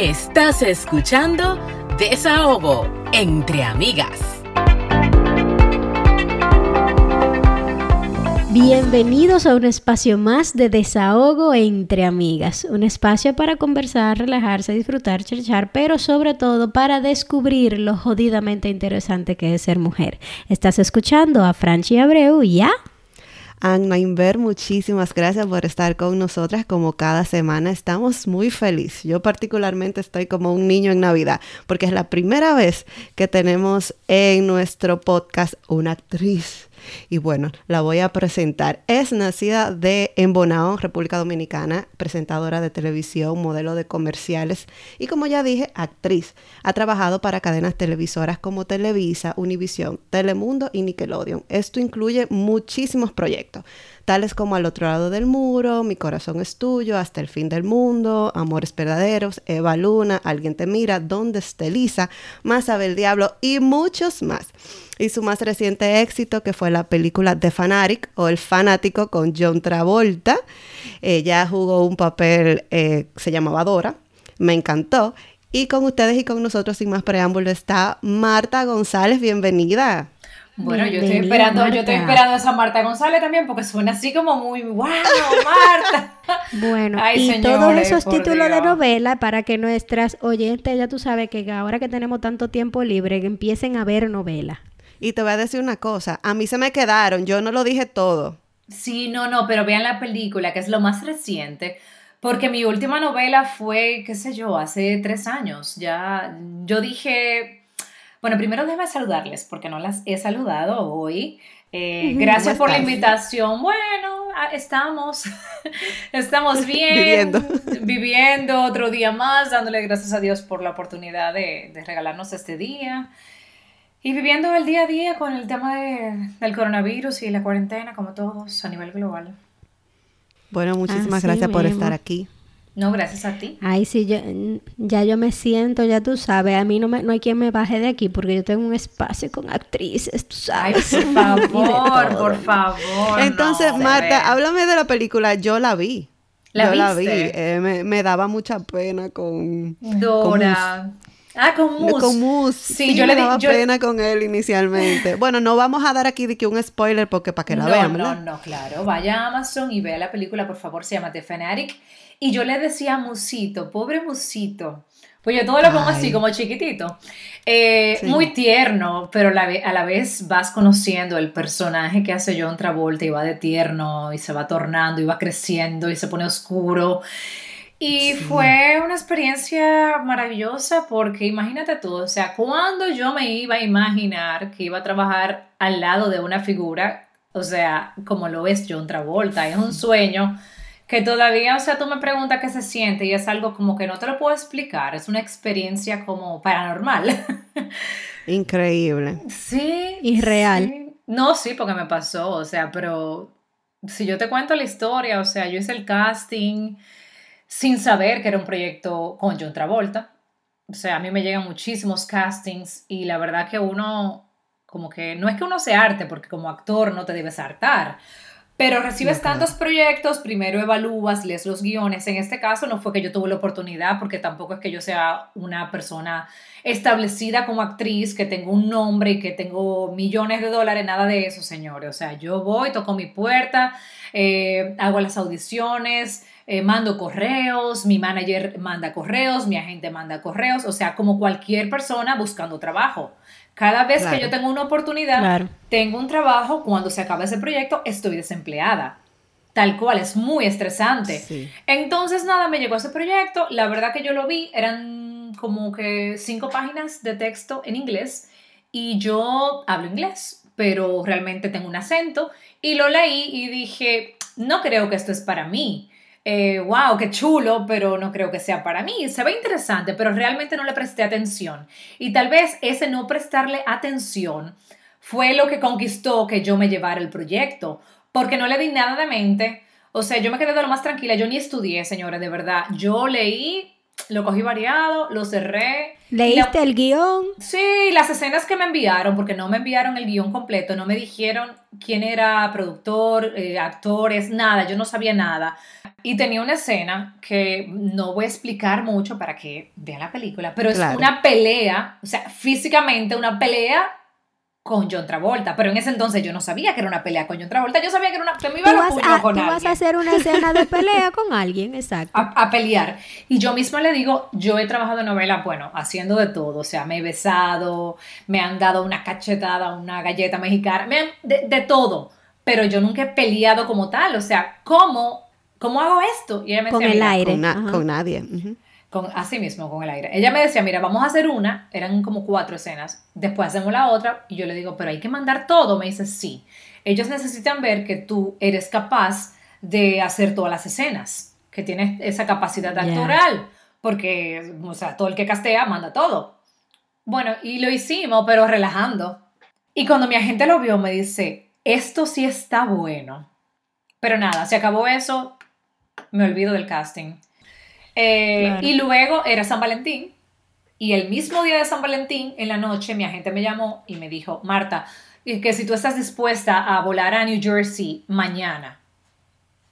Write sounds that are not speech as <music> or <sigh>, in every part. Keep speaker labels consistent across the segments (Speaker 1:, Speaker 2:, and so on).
Speaker 1: Estás escuchando Desahogo entre amigas.
Speaker 2: Bienvenidos a un espacio más de desahogo entre amigas, un espacio para conversar, relajarse, disfrutar, cherchar, pero sobre todo para descubrir lo jodidamente interesante que es ser mujer. Estás escuchando a Franchi Abreu y a
Speaker 3: Anna Inver, muchísimas gracias por estar con nosotras como cada semana. Estamos muy felices. Yo particularmente estoy como un niño en Navidad porque es la primera vez que tenemos en nuestro podcast una actriz y bueno, la voy a presentar. Es nacida de en Bonao, República Dominicana, presentadora de televisión, modelo de comerciales y como ya dije, actriz. Ha trabajado para cadenas televisoras como Televisa, Univisión, Telemundo y Nickelodeon. Esto incluye muchísimos proyectos tales como Al otro lado del muro, Mi corazón es tuyo, Hasta el fin del mundo, Amores verdaderos, Eva Luna, Alguien te mira, ¿Dónde está Elisa? Más sabe el diablo y muchos más. Y su más reciente éxito, que fue la película The Fanatic o El Fanático con John Travolta. Ella jugó un papel, eh, se llamaba Dora, me encantó. Y con ustedes y con nosotros, sin más preámbulo, está Marta González, bienvenida.
Speaker 4: Bueno, yo estoy esperando, yo estoy esperando a esa Marta González también porque suena así como muy wow, Marta. <laughs>
Speaker 2: bueno, y todos esos títulos de novela para que nuestras oyentes, ya tú sabes que ahora que tenemos tanto tiempo libre, empiecen a ver novela.
Speaker 3: Y te voy a decir una cosa, a mí se me quedaron, yo no lo dije todo.
Speaker 4: Sí, no, no, pero vean la película, que es lo más reciente. Porque mi última novela fue, qué sé yo, hace tres años. Ya, yo dije, bueno, primero déjame saludarles porque no las he saludado hoy. Eh, gracias por la invitación. Bueno, ah, estamos, <laughs> estamos <laughs> bien, viviendo. viviendo otro día más, dándole gracias a Dios por la oportunidad de, regalarnos este día y viviendo el día a día con el tema del coronavirus y la cuarentena, como todos a nivel global.
Speaker 3: Bueno, muchísimas gracias por estar aquí.
Speaker 4: No, gracias a ti.
Speaker 2: Ay, sí, yo, ya yo me siento, ya tú sabes, a mí no, me, no hay quien me baje de aquí porque yo tengo un espacio con actrices, tú sabes.
Speaker 4: Ay, por <laughs> favor, por favor.
Speaker 3: Entonces, Marta, háblame de la película, yo la vi. ¿La yo la vi, eh, me, daba mucha pena con...
Speaker 4: Dora. Ah, con Mus.
Speaker 3: Con Mus. Sí, yo le daba pena con él inicialmente. bueno, no vamos a dar aquí de que un spoiler porque para que la vean,
Speaker 4: ¿verdad? No, no, claro. Vaya a Amazon y vea la película, por favor, se llama The Fanatic. Y yo le decía a Musito, pobre Musito, pues yo todo lo pongo así como chiquitito. Eh, muy tierno, pero a la vez vas conociendo el personaje que hace John Travolta y va de tierno y se va tornando y va creciendo y se pone oscuro. Y fue una experiencia maravillosa porque imagínate tú, o sea, cuando yo me iba a imaginar que iba a trabajar al lado de una figura, o sea, como lo es John Travolta, es un sueño que todavía, o sea, tú me preguntas qué se siente y es algo como que no te lo puedo explicar, es una experiencia como paranormal. <laughs>
Speaker 3: Increíble.
Speaker 4: Sí.
Speaker 2: Irreal.
Speaker 4: No, sí, porque me pasó, o sea, pero si yo te cuento la historia, o sea, yo hice el casting sin saber que era un proyecto con John Travolta. O sea, a mí me llegan muchísimos castings y la verdad que uno, como que, no es que uno se arte, porque como actor no te debes hartar, pero recibes tantos proyectos, primero evalúas, lees los guiones. En este caso no fue que yo tuve la oportunidad, porque tampoco es que yo sea una persona establecida como actriz, que tengo un nombre y que tengo millones de dólares, nada de eso, señores. O sea, yo voy, toco mi puerta, eh, hago las audiciones, eh, mando correos, mi manager manda correos, mi agente manda correos, o sea, como cualquier persona buscando trabajo. Cada vez que yo tengo una oportunidad, tengo un trabajo, cuando se acaba ese proyecto, estoy desempleada. Tal cual, es muy estresante. Entonces, nada, me llegó ese proyecto. La verdad que yo lo vi, eran como que cinco páginas de texto en inglés y yo hablo inglés, pero realmente tengo un acento y lo leí y dije, no creo que esto es para mí wow, eh, qué chulo, pero no creo que sea para mí. Se ve interesante, pero realmente no le presté atención. Y tal vez ese no prestarle atención fue lo que conquistó que yo me llevara el proyecto, porque no le di nada de mente. O sea, yo me quedé de lo más tranquila. Yo ni estudié, señores, de verdad. Yo leí lo cogí variado, lo cerré.
Speaker 2: ¿Leíste el guion?
Speaker 4: Sí, las escenas que me enviaron, porque no me enviaron el guion completo, no me dijeron quién era productor, eh, actores, nada, yo no sabía nada. Y tenía una escena que no voy a explicar mucho para que vean la película, pero es una pelea, o sea, físicamente una pelea con John Travolta, pero en ese entonces yo no sabía que era una pelea con John Travolta, yo sabía que era una que me iba a,
Speaker 2: a con tú vas a hacer una escena de pelea <laughs> con alguien, exacto.
Speaker 4: A, pelear. Y yo misma le digo, yo he trabajado en novela, bueno, haciendo de todo, o sea, me he besado, me han dado una cachetada, una galleta mexicana, me han, de, todo, pero yo nunca he peleado como tal, o sea, ¿cómo, cómo hago esto?
Speaker 2: Y ella me con el aire.
Speaker 3: Con, nadie
Speaker 4: con, así mismo, con el aire. Ella me decía, mira, vamos a hacer una, eran como cuatro escenas, después hacemos la otra, y yo le digo, pero hay que mandar todo, me dice, sí. Ellos necesitan ver que tú eres capaz de hacer todas las escenas, que tienes esa capacidad actoral, porque, o sea, todo el que castea manda todo. Bueno, y lo hicimos, pero relajando. Y cuando mi agente lo vio, me dice, esto sí está bueno. Pero nada, se acabó eso, me olvido del casting. Eh, y luego era San Valentín. Y el mismo día de San Valentín, en la noche, mi agente me llamó y me dijo, Marta, que si tú estás dispuesta a volar a New Jersey mañana.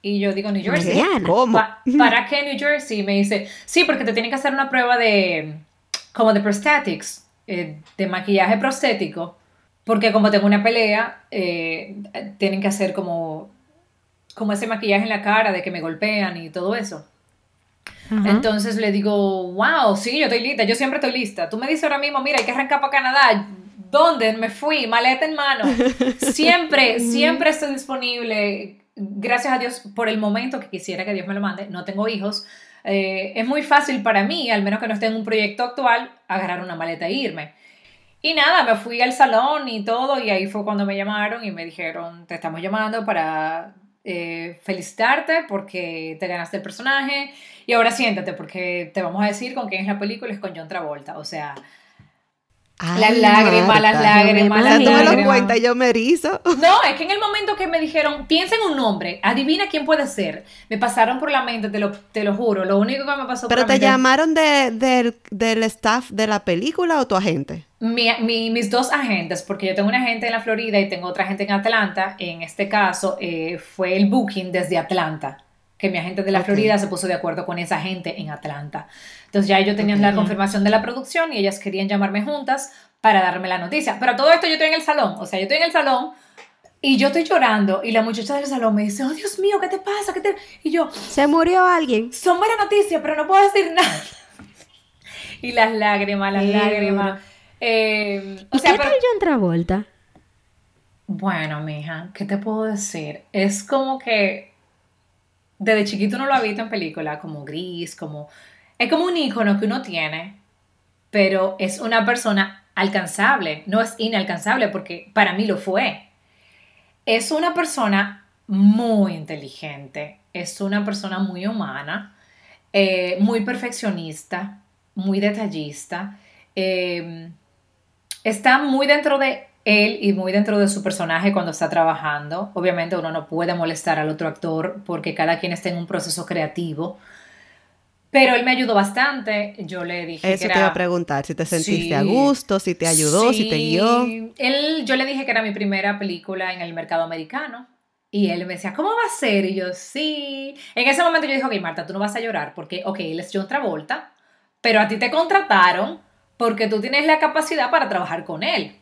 Speaker 4: Y yo digo, New Jersey.
Speaker 3: ¿Cómo?
Speaker 4: ¿Para qué New Jersey? Me dice, sí, porque te tienen que hacer una prueba de, como de prosthetics, eh, de maquillaje prostético. Porque como tengo una pelea, eh, tienen que hacer como, como ese maquillaje en la cara de que me golpean y todo eso. Entonces le digo, wow, sí, yo estoy lista, yo siempre estoy lista. Tú me dices ahora mismo, mira, hay que arrancar para Canadá. ¿Dónde? Me fui, maleta en mano. <laughs> Siempre, siempre estoy disponible. Gracias a Dios por el momento que quisiera que Dios me lo mande. No tengo hijos. Eh, es muy fácil para mí, al menos que no esté en un proyecto actual, agarrar una maleta e irme. Y nada, me fui al salón y todo, y ahí fue cuando me llamaron y me dijeron, te estamos llamando para eh, felicitarte porque te ganaste el personaje y ahora siéntate porque te vamos a decir con quién es la película, es con John Travolta. O sea, las lágrimas, las lágrimas, las lágrimas.
Speaker 3: me lo cuenta, yo me erizo.
Speaker 4: No, es que en el momento que me dijeron, piensa en un nombre, adivina quién puede ser, me pasaron por la mente, te lo, te lo juro, lo único que me pasó
Speaker 3: ¿Pero te llamaron de, del staff de la película o tu agente?
Speaker 4: Mi, mis dos agentes, porque yo tengo una agente en la Florida y tengo otra agente en Atlanta, en este caso eh, fue el booking desde Atlanta que mi agente de la Florida se puso de acuerdo con esa gente en Atlanta. Entonces ya ellos tenían la confirmación de la producción y ellas querían llamarme juntas para darme la noticia. Pero todo esto yo estoy en el salón, o sea, yo estoy en el salón y yo estoy llorando y la muchacha del salón me dice, oh Dios mío, ¿qué te pasa? ¿Qué te... Y yo,
Speaker 2: se murió alguien.
Speaker 4: Son buenas noticias, pero no puedo decir <laughs> nada. y las lágrimas, las lágrimas.
Speaker 2: Eh, o sea, ¿Qué pero... tal John Travolta?
Speaker 4: Bueno, mija, ¿qué te puedo decir? Es como que desde chiquito uno lo ha visto en película, como gris, como... Es como un icono que uno tiene, pero es una persona alcanzable, no es inalcanzable porque para mí lo fue. Es una persona muy inteligente, es una persona muy humana, eh, muy perfeccionista, muy detallista, eh, está muy dentro de él y muy dentro de su personaje cuando está trabajando. Obviamente uno no puede molestar al otro actor porque cada quien está en un proceso creativo. Pero él me ayudó bastante. Yo le dije
Speaker 3: Eso te iba a preguntar, si te sentiste a gusto, si te ayudó, si te guió.
Speaker 4: Él, yo le dije que era mi primera película en el mercado americano. Y él me decía, ¿cómo va a ser? Y yo, sí. En ese momento yo dije, ok, Marta, tú no vas a llorar porque, ok, él es John Travolta, pero a ti te contrataron porque tú tienes la capacidad para trabajar con él.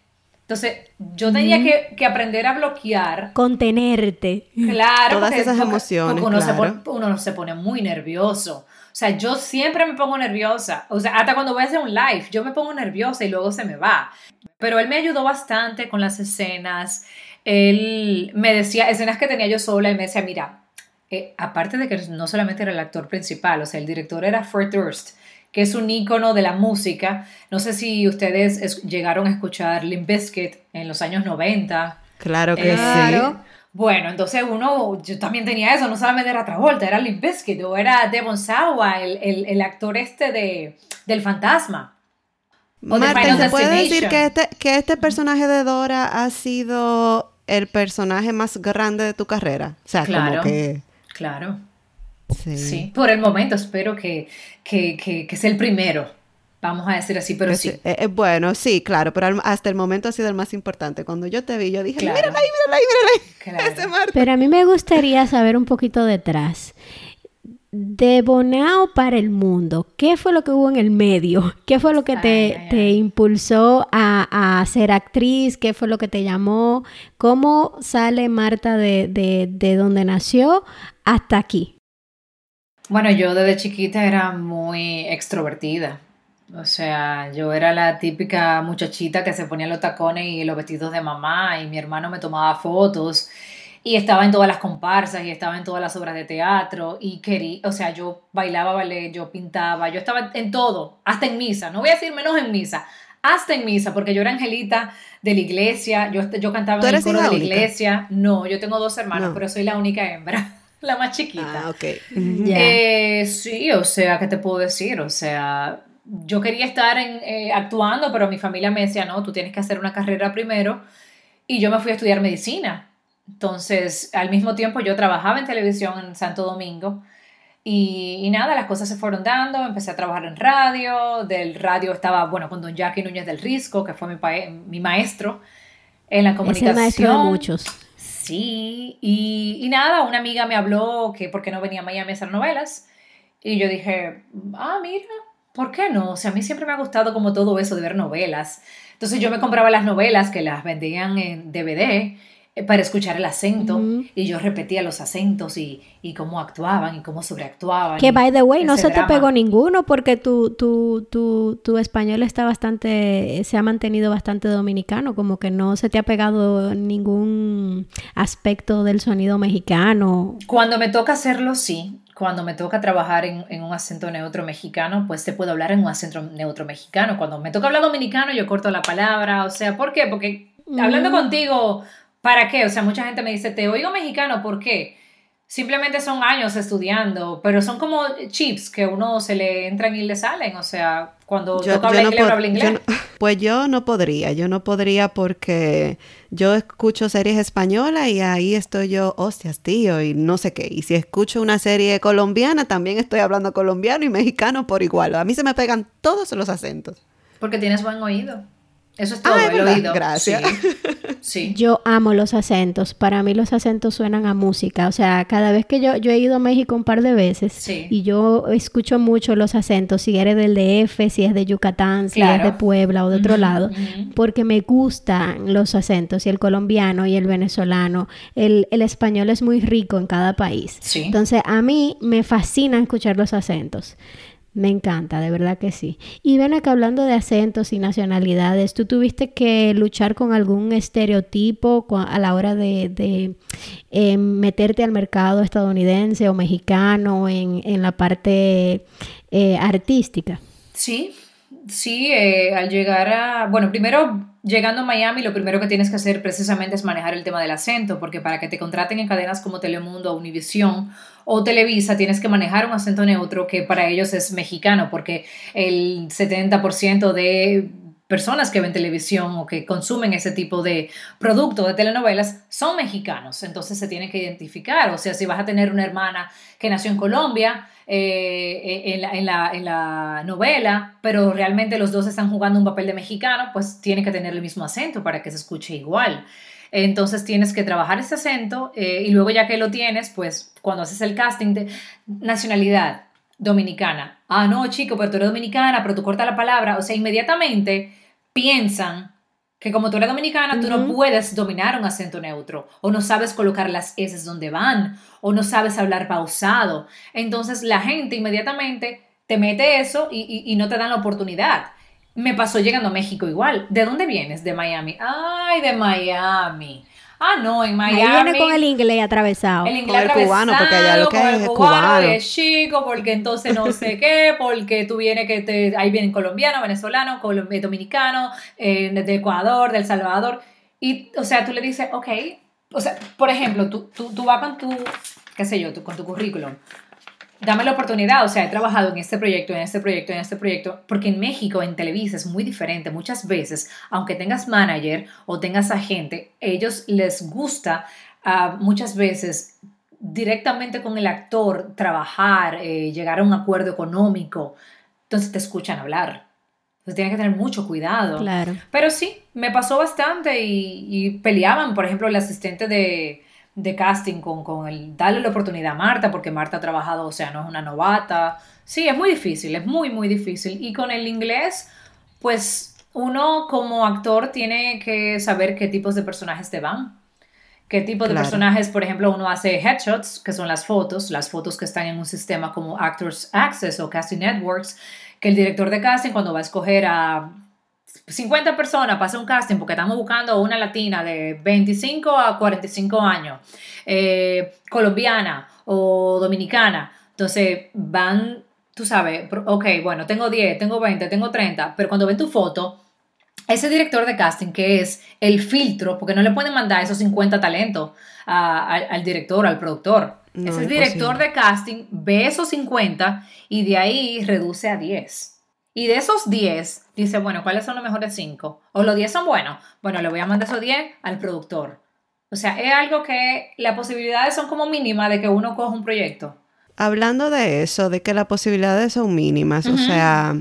Speaker 4: Entonces, yo tenía que, aprender a bloquear.
Speaker 2: Contenerte.
Speaker 4: Claro.
Speaker 3: Todas esas emociones.
Speaker 4: uno, se pone, uno se pone muy nervioso. O sea, yo siempre me pongo nerviosa. O sea, hasta cuando voy a hacer un live, yo me pongo nerviosa y luego se me va. Pero él me ayudó bastante con las escenas. Él me decía, escenas que tenía yo sola, y me decía, mira, eh, aparte de que no solamente era el actor principal, o sea, el director era Fred Durst que es un ícono de la música. No sé si ustedes llegaron a escuchar Limp Bizkit en los años 90.
Speaker 3: Claro que sí.
Speaker 4: Bueno, entonces uno, yo también tenía eso, no solamente era Travolta, era Limp Bizkit o era Devon Sawa, el, actor este de, del fantasma.
Speaker 3: Marta, ¿se puede decir que este, que este personaje de Dora ha sido el personaje más grande de tu carrera? O sea,
Speaker 4: claro,
Speaker 3: como que...
Speaker 4: Claro. Sí. Por el momento espero que, que, que, sea el primero. Vamos a decir así, pero sí.
Speaker 3: Eh, eh, bueno, sí, claro, pero hasta el momento ha sido el más importante. Cuando yo te vi, yo dije, mírala ahí, mírala ahí, mírala ahí. <laughs>
Speaker 2: Pero a mí me gustaría saber un poquito detrás de Bonao para el mundo, ¿qué fue lo que hubo en el medio? ¿Qué fue lo que te, impulsó a, ser actriz? ¿Qué fue lo que te llamó? ¿Cómo sale Marta de, de, donde nació hasta aquí?
Speaker 4: Bueno, yo desde chiquita era muy extrovertida. O sea, yo era la típica muchachita que se ponía los tacones y los vestidos de mamá y mi hermano me tomaba fotos y estaba en todas las comparsas y estaba en todas las obras de teatro y quería, o sea, yo bailaba ballet, yo pintaba, yo estaba en todo, hasta en misa, no voy a decir menos en misa, hasta en misa, porque yo era angelita de la iglesia, yo, yo cantaba en el coro de la iglesia, no, yo tengo dos hermanos, pero soy la única hembra. La más chiquita.
Speaker 3: Ah, ok.
Speaker 4: Eh, sí, o sea, ¿qué te puedo decir? O sea, yo quería estar en, eh, actuando, pero mi familia me decía, no, tú tienes que hacer una carrera primero. Y yo me fui a estudiar medicina. Entonces, al mismo tiempo yo trabajaba en televisión en Santo Domingo y, nada, las cosas se fueron dando, empecé a trabajar en radio, del radio estaba, bueno, con don Jackie Núñez del Risco, que fue mi, mi maestro en la comunicación. Es
Speaker 2: maestro de muchos.
Speaker 4: Sí, y, y, nada, una amiga me habló que por qué no venía a Miami a hacer novelas y yo dije, ah, mira, ¿por qué no? O sea, a mí siempre me ha gustado como todo eso de ver novelas. Entonces yo me compraba las novelas que las vendían en DVD para escuchar el acento y yo repetía los acentos y, y, cómo actuaban y cómo sobreactuaban.
Speaker 2: Que, by the way, no se te pegó ninguno porque tu, tu, tu, tu, español está bastante, se ha mantenido bastante dominicano, como que no se te ha pegado ningún aspecto del sonido mexicano.
Speaker 4: Cuando me toca hacerlo, sí. Cuando me toca trabajar en, en un acento neutro mexicano, pues te puedo hablar en un acento neutro mexicano. Cuando me toca hablar dominicano, yo corto la palabra. O sea, ¿por qué? Porque hablando contigo ¿Para qué? O sea, mucha gente me dice, te oigo mexicano, ¿por qué? Simplemente son años estudiando, pero son como chips que uno se le entran y le salen. O sea, cuando yo, toca hablar inglés, habla inglés. <laughs>
Speaker 3: pues yo no podría, yo no podría porque yo escucho series españolas y ahí estoy yo, hostias, tío, y no sé qué. Y si escucho una serie colombiana, también estoy hablando colombiano y mexicano por igual. A mí se me pegan todos los acentos.
Speaker 4: Porque tienes buen oído. Eso es todo, ah, el oído.
Speaker 3: Gracias.
Speaker 4: Sí.
Speaker 2: Yo amo los acentos. Para mí los acentos suenan a música. O sea, cada vez que yo, yo he ido a México un par de veces y yo escucho mucho los acentos, si eres del DF, si es de Yucatán, si es de Puebla o de otro lado, porque me gustan los acentos y el colombiano y el venezolano. El, el español es muy rico en cada país. Entonces, a mí me fascina escuchar los acentos. Me encanta, de verdad que sí. Y ven acá hablando de acentos y nacionalidades, ¿tú tuviste que luchar con algún estereotipo a la hora de, em, meterte al mercado estadounidense o mexicano en, en la parte eh, artística?
Speaker 4: Sí, sí, eh, al llegar a, bueno, primero llegando a Miami, lo primero que tienes que hacer precisamente es manejar el tema del acento, porque para que te contraten en cadenas como Telemundo Univisión o Televisa, tienes que manejar un acento neutro que para ellos es mexicano, porque el 70% de personas que ven televisión o que consumen ese tipo de producto de telenovelas son mexicanos, entonces se tienen que identificar, o sea, si vas a tener una hermana que nació en Colombia eh, en, la, en, la, en, la, novela, pero realmente los dos están jugando un papel de mexicano, pues tiene que tener el mismo acento para que se escuche igual. Entonces tienes que trabajar ese acento eh, y luego ya que lo tienes, pues cuando haces el casting de nacionalidad dominicana, ah, no, chico, pero tú eres dominicana, pero tú cortas la palabra, o sea, inmediatamente piensan que como tú eres dominicana, tú no puedes dominar un acento neutro, o no sabes colocar las S donde van, o no sabes hablar pausado. Entonces la gente inmediatamente te mete eso y, y no te dan la oportunidad. Me pasó llegando a México igual. ¿De dónde vienes? De Miami. Ay, de Miami. Ah, no, en Miami.
Speaker 2: Ahí viene con el inglés atravesado.
Speaker 4: El inglés atravesado, cubano, porque allá lo que es, el cubano, es chico, porque entonces no sé qué, porque tú vienes que te, ahí vienen colombiano, venezolano, eh, dominicano, eh, de Ecuador, del Salvador. Y, o sea, tú le dices, ok, o sea, por ejemplo, tú, tú, tú vas con tu, qué sé yo, tú, con tu currículum dame la oportunidad, o sea, he trabajado en este proyecto, en este proyecto, en este proyecto, porque en México, en Televisa, es muy diferente. Muchas veces, aunque tengas manager o tengas agente, ellos les gusta uh, muchas veces directamente con el actor, trabajar, eh, llegar a un acuerdo económico, entonces te escuchan hablar. Entonces tienes que tener mucho cuidado.
Speaker 2: Claro.
Speaker 4: Pero sí, me pasó bastante y, y peleaban, por ejemplo, el asistente de, de casting con, con, el darle la oportunidad a Marta, porque Marta ha trabajado, o sea, no es una novata. Sí, es muy difícil, es muy, muy difícil. Y con el inglés, pues uno como actor tiene que saber qué tipos de personajes te van. ¿Qué tipo de
Speaker 3: Claro.
Speaker 4: personajes, por ejemplo, uno hace headshots, que son las fotos, las fotos que están en un sistema como Actors Access o Casting Networks, que el director de casting cuando va a escoger a 50 personas para hacer un casting, porque estamos buscando una latina de 25 a 45 años, eh, colombiana o dominicana, entonces van, tú sabes, ok, bueno, tengo 10, tengo 20, tengo 30, pero cuando ven tu foto, ese director de casting que es el filtro, porque no le pueden mandar esos 50 talentos a- al, al director, al productor.
Speaker 3: No,
Speaker 4: ese
Speaker 3: es
Speaker 4: director de casting ve esos 50 y de ahí reduce a 10. Y de esos 10 dice, bueno, ¿cuáles son los mejores 5? O los 10 son buenos. Bueno, le voy a mandar esos 10 al productor. O sea, es algo que las posibilidades son como mínimas de que uno coja un proyecto.
Speaker 3: Hablando de eso, de que las posibilidades son mínimas, o sea,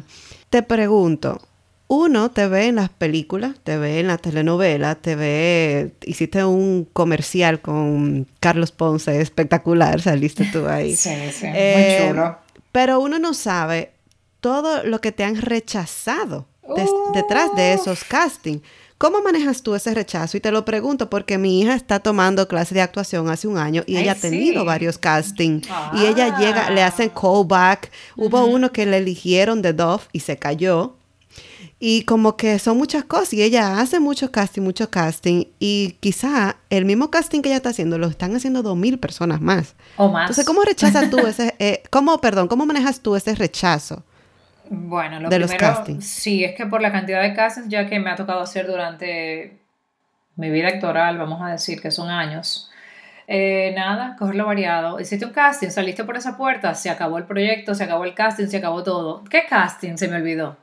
Speaker 3: te pregunto, uno te ve en las películas, te ve en la telenovela, te ve, hiciste un comercial con Carlos Ponce, espectacular, <laughs> saliste tú ahí.
Speaker 4: Sí, sí,
Speaker 3: Eh,
Speaker 4: muy chulo.
Speaker 3: Pero uno no sabe todo lo que te han rechazado des- detrás de esos castings. ¿Cómo manejas tú ese rechazo? Y te lo pregunto porque mi hija está tomando clase de actuación hace un año y
Speaker 4: Ay,
Speaker 3: ella ha tenido varios castings. Y ella llega, le hacen
Speaker 4: Ah.
Speaker 3: callback. Hubo uno que le eligieron de Dove y se cayó. Y como que son muchas cosas. Y ella hace mucho casting, mucho casting. Y quizá el mismo casting que ella está haciendo lo están haciendo dos mil personas más.
Speaker 4: O más.
Speaker 3: Entonces, ¿cómo rechazas tú ese, <laughs> eh, cómo, perdón, cómo manejas tú ese rechazo?
Speaker 4: Bueno, lo
Speaker 3: de los
Speaker 4: primero,
Speaker 3: castings.
Speaker 4: sí, es que por la cantidad de castings ya que me ha tocado hacer durante mi vida actoral, vamos a decir que son años, eh, nada, cogerlo variado. Hiciste un casting, saliste por esa puerta, se acabó el proyecto, se acabó el casting, se acabó todo. ¿Qué casting? Se me olvidó.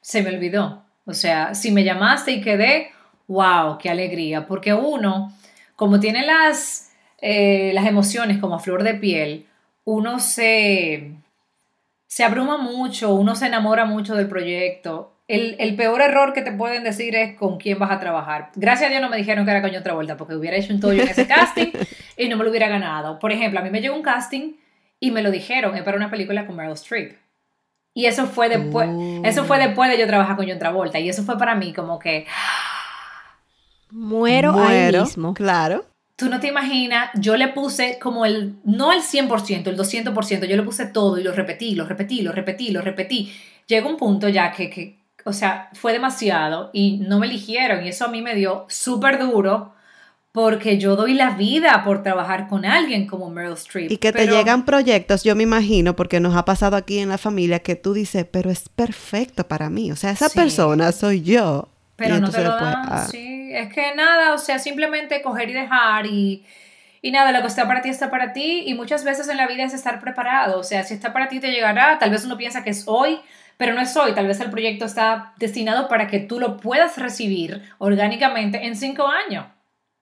Speaker 4: Se me olvidó. O sea, si me llamaste y quedé, wow, qué alegría. Porque uno, como tiene las, eh, las emociones como a flor de piel, uno se, se abruma mucho, uno se enamora mucho del proyecto. El, el peor error que te pueden decir es con quién vas a trabajar. Gracias a Dios no me dijeron que era con otra vuelta porque hubiera hecho un tollo en ese <laughs> casting y no me lo hubiera ganado. Por ejemplo, a mí me llegó un casting y me lo dijeron, es para una película con Meryl Streep. Y eso fue después,
Speaker 3: Oh.
Speaker 4: eso fue después de yo trabajar con John Travolta y eso fue para mí como que
Speaker 2: Muero, ahí mismo.
Speaker 3: Claro.
Speaker 4: Tú no te imaginas, yo le puse como el, no el 100%, el 200%, yo le puse todo y lo repetí, lo repetí, lo repetí, lo repetí. Llegó un punto ya que, que o sea, fue demasiado y no me eligieron y eso a mí me dio súper duro porque yo doy la vida por trabajar con alguien como Meryl Streep.
Speaker 3: Y que te llegan proyectos, yo me imagino, porque nos ha pasado aquí en la familia, que tú dices, pero es perfecto para mí. O sea, esa
Speaker 4: Sí.
Speaker 3: persona soy yo.
Speaker 4: Pero no te lo dan,
Speaker 3: ah,
Speaker 4: sí. Es que nada, o sea, simplemente coger y dejar y, y nada, lo que está para ti está para ti y muchas veces en la vida es estar preparado, o sea, si está para ti te llegará, tal vez uno piensa que es hoy, pero no es hoy, tal vez el proyecto está destinado para que tú lo puedas recibir orgánicamente en cinco años.